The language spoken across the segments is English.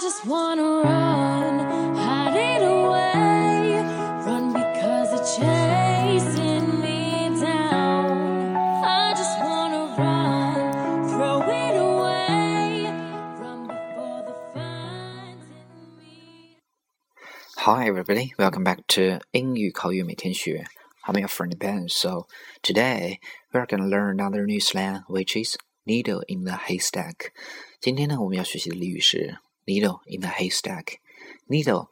just wanna run, hide it away, run because it's chasing me down. I just wanna run, throw it away, run before the fine's in me. Hi everybody, welcome back to 英语口语每天学。I'm your friend Ben. So today we're gonna learn another new slang, which is needle in the haystack. 今天呢，我们要学习的俚语是 needle in the haystack。needle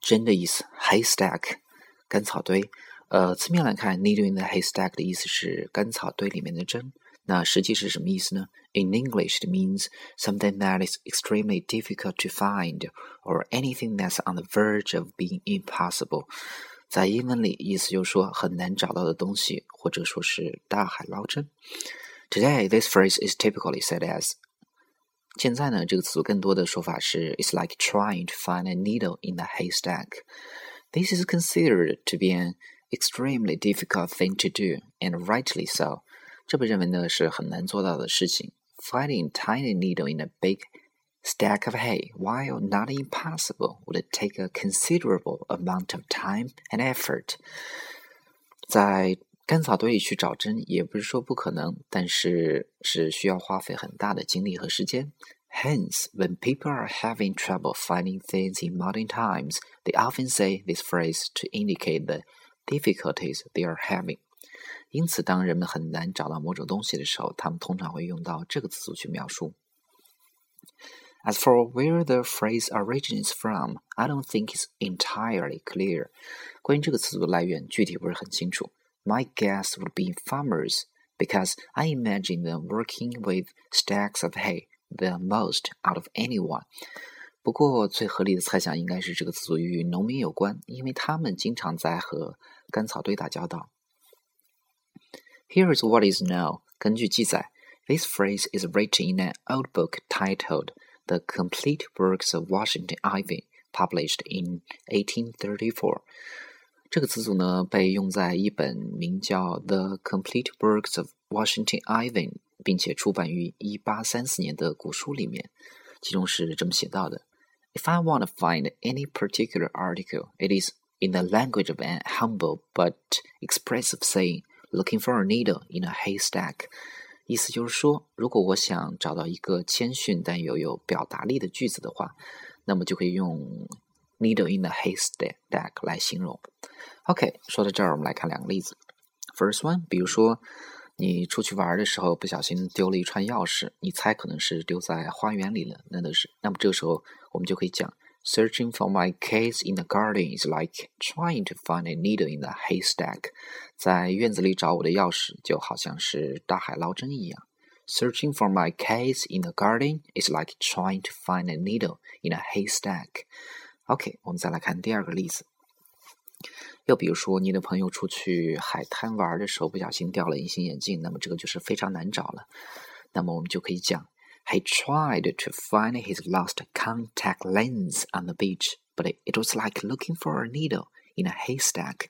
针的意思，haystack 干草堆。呃，字面来看，needle in the haystack 的意思是干草堆里面的针。那实际是什么意思呢？In English, it means something that is extremely difficult to find, or anything that's on the verge of being impossible. 在英文里，意思就是说很难找到的东西，或者说是大海捞针。Today, this phrase is typically said as 现在呢，这个词组更多的说法是 "It's like trying to find a needle in a haystack." This is considered to be an extremely difficult thing to do, and rightly so. 这被认为呢是很难做到的事情。Finding a tiny needle in a big stack of hay, while not impossible, would take a considerable amount of time and effort. 在 干草堆里去找针，也不是说不可能，但是是需要花费很大的精力和时间。Hence, when people are having trouble finding things in modern times, they often say this phrase to indicate the difficulties they are having. 因此，当人们很难找到某种东西的时候，他们通常会用到这个词组去描述。As for where the phrase originates from, I don't think it's entirely clear. 关于这个词组的来源，具体不是很清楚。 My guess would be farmers, because I imagine them working with stacks of hay the most out of anyone. 不过，最合理的猜想应该是这个词组与农民有关，因为他们经常在和干草堆打交道。Here is what is known. 根据记载，this phrase is written in an old book titled "The Complete Works of Washington Irving," published in 1834. 这个词组呢，被用在一本名叫《The Complete Works of Washington Irving》并且出版于一八三四年的古书里面，其中是这么写到的：If I want to find any particular article, it is in the language of an humble but expressive saying, "Looking for a needle in a haystack." 意思就是说，如果我想找到一个谦逊但又有表达力的句子的话，那么就可以用 needle in a haystack 来形容。OK，说到这儿，我们来看两个例子。First one，比如说你出去玩的时候不小心丢了一串钥匙，你猜可能是丢在花园里了，那都是。那么这个时候我们就可以讲，Searching for my keys in the garden is like trying to find a needle in a haystack。在院子里找我的钥匙，就好像是大海捞针一样。Searching for my keys in the garden is like trying to find a needle in a haystack。 OK，我们再来看第二个例子。又比如说，你的朋友出去海滩玩的时候不小心掉了隐形眼镜，那么这个就是非常难找了。那么我们就可以讲，He tried to find his lost contact lens on the beach, but it was like looking for a needle in a haystack。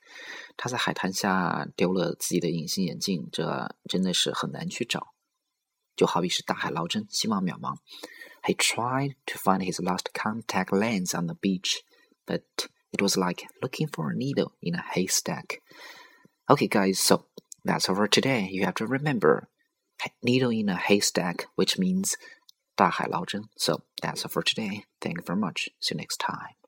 他在海滩下丢了自己的隐形眼镜，这真的是很难去找，就好比是大海捞针，希望渺茫。He tried to find his lost contact lens on the beach, but it was like looking for a needle in a haystack. Okay, guys, so that's all for today. You have to remember needle in a haystack, which means 大海捞针. So that's all for today. Thank you very much. See you next time.